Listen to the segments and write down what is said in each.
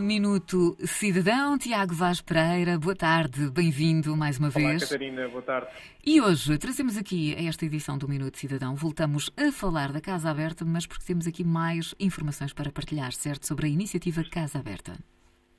Minuto Cidadão. Tiago Vaz Pereira, boa tarde, bem-vindo mais uma Olá, vez. Catarina, boa tarde. E hoje trazemos aqui a esta edição do Minuto Cidadão. Voltamos a falar da Casa Aberta, mas porque temos aqui mais informações para partilhar, certo? Sobre a iniciativa Casa Aberta.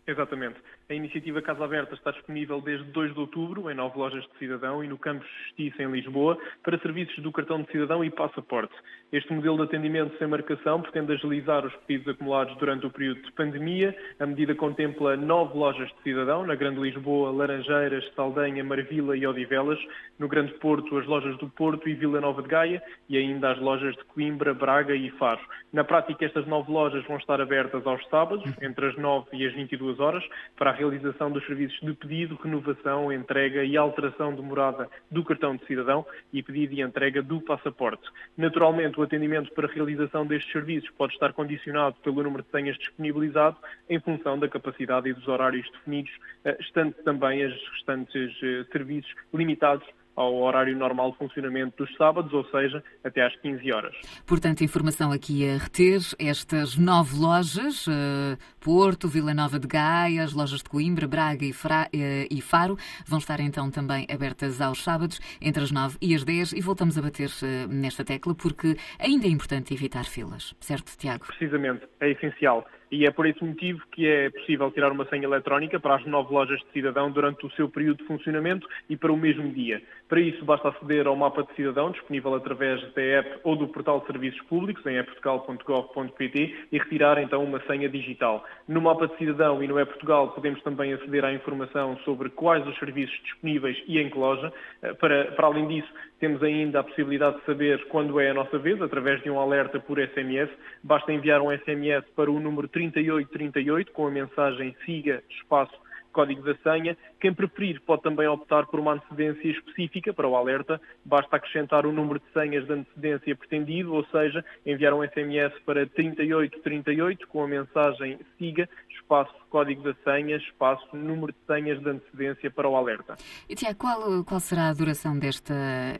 Exatamente. A iniciativa Casa Aberta está disponível desde 2 de outubro em nove lojas de cidadão e no Campus Justiça, em Lisboa, para serviços do cartão de cidadão e passaporte. Este modelo de atendimento sem marcação pretende agilizar os pedidos acumulados durante o período de pandemia. A medida contempla nove lojas de cidadão, na Grande Lisboa, Laranjeiras, Saldanha, Marvila e Odivelas, no Grande Porto, as lojas do Porto e Vila Nova de Gaia e ainda as lojas de Coimbra, Braga e Faro. Na prática, estas nove lojas vão estar abertas aos sábados, entre as 9 e as 22 horas, para a realização dos serviços de pedido, renovação, entrega e alteração de morada do cartão de cidadão e pedido e entrega do passaporte. Naturalmente, o atendimento para a realização destes serviços pode estar condicionado pelo número de senhas disponibilizado em função da capacidade e dos horários definidos, eh, estando também os restantes eh, serviços limitados ao horário normal de funcionamento dos sábados, ou seja, até às 15 horas. Portanto, informação aqui a reter, estas nove lojas, eh, Porto, Vila Nova de Gaia, as lojas de Coimbra, Braga e, Fra- eh, e Faro, vão estar então também abertas aos sábados, entre as 9 e as 10, e voltamos a bater eh, nesta tecla, porque ainda é importante evitar filas, certo, Tiago? Precisamente, é essencial. E é por esse motivo que é possível tirar uma senha eletrónica para as nove lojas de cidadão durante o seu período de funcionamento e para o mesmo dia. Para isso, basta aceder ao mapa de cidadão, disponível através da app ou do portal de serviços públicos, em eportugal.gov.pt, e retirar então uma senha digital. No mapa de cidadão e no e-Portugal podemos também aceder à informação sobre quais os serviços disponíveis e em que loja. Eh, Para, para além disso, temos ainda a possibilidade de saber quando é a nossa vez, através de um alerta por SMS. Basta enviar um SMS para o número 3838 com a mensagem siga espaço código da senha. Quem preferir pode também optar por uma antecedência específica para o alerta. Basta acrescentar o número de senhas de antecedência pretendido, ou seja, enviar um SMS para 3838 com a mensagem siga, espaço código da senha, espaço número de senhas de antecedência para o alerta. E, Tiago, qual, qual será a duração desta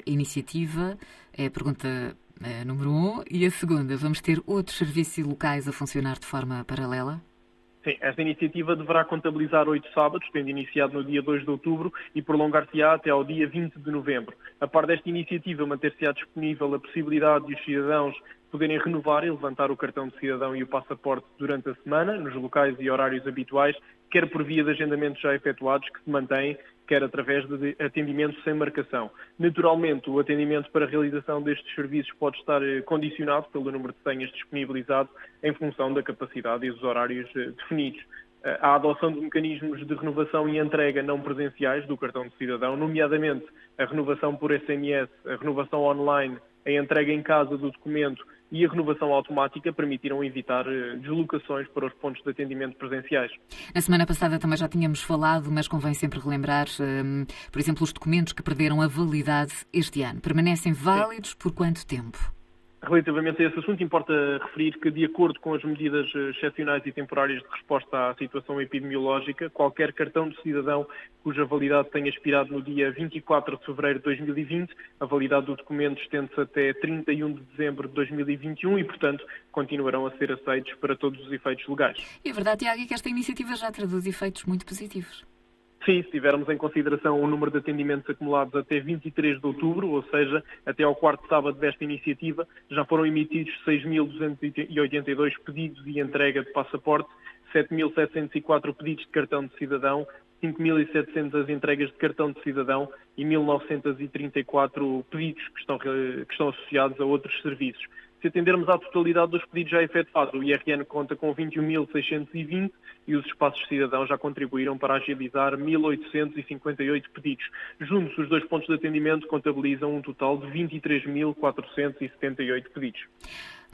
iniciativa? É a pergunta eh, número um. E a segunda, vamos ter outros serviços locais a funcionar de forma paralela? Sim, esta iniciativa deverá contabilizar oito sábados, tendo iniciado no dia 2 de outubro e prolongar-se-á até ao dia 20 de novembro. A par desta iniciativa, manter-se-á disponível a possibilidade de os cidadãos poderem renovar e levantar o cartão de cidadão e o passaporte durante a semana, nos locais e horários habituais, quer por via de agendamentos já efetuados que se mantêm, quer através de atendimento sem marcação. Naturalmente, o atendimento para a realização destes serviços pode estar eh, condicionado pelo número de senhas disponibilizado em função da capacidade e dos horários eh, definidos. Eh, A adoção de mecanismos de renovação e entrega não presenciais do cartão de cidadão, nomeadamente a renovação por SMS, a renovação online, a entrega em casa do documento e a renovação automática permitiram evitar eh, deslocações para os pontos de atendimento presenciais. Na semana passada também já tínhamos falado, mas convém sempre relembrar, hum, por exemplo, os documentos que perderam a validade este ano. Permanecem válidos por quanto tempo? Relativamente a esse assunto, importa referir que, de acordo com as medidas eh, excepcionais e temporárias de resposta à situação epidemiológica, qualquer cartão de cidadão cuja validade tenha expirado no dia 24 de fevereiro de 2020, a validade do documento estende-se até 31 de dezembro de 2021 e, portanto, continuarão a ser aceitos para todos os efeitos legais. E a verdade, Tiago, é que esta iniciativa já traduz efeitos muito positivos. Sim, se tivermos em consideração o número de atendimentos acumulados até 23 de outubro, ou seja, até ao quarto sábado desta iniciativa, já foram emitidos 6.282 pedidos de entrega de passaporte, 7.704 pedidos de cartão de cidadão, 5.700 entregas de cartão de cidadão e 1.934 pedidos que estão, que estão associados a outros serviços. Se atendermos à totalidade dos pedidos já efetuados, o IRN conta com 21.620 e os espaços cidadãos já contribuíram para agilizar 1.858 pedidos. Juntos, os dois pontos de atendimento contabilizam um total de 23.478 pedidos.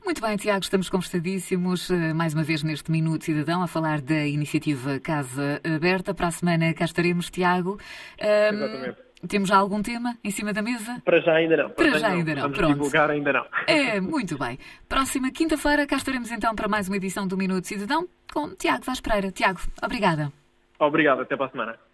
Muito bem, Tiago, estamos conversadíssimos eh, mais uma vez neste Minuto Cidadão a falar da iniciativa Casa Aberta. Para a semana cá estaremos, Tiago. Ahm, Exatamente. Temos já algum tema em cima da mesa? Para já ainda não. Para já ainda não, Vamos pronto. divulgar ainda não. É, muito bem. Próxima quinta-feira cá estaremos então para mais uma edição do Minuto Cidadão com Tiago Vaz Pereira. Tiago, obrigada. Obrigado, até para a semana.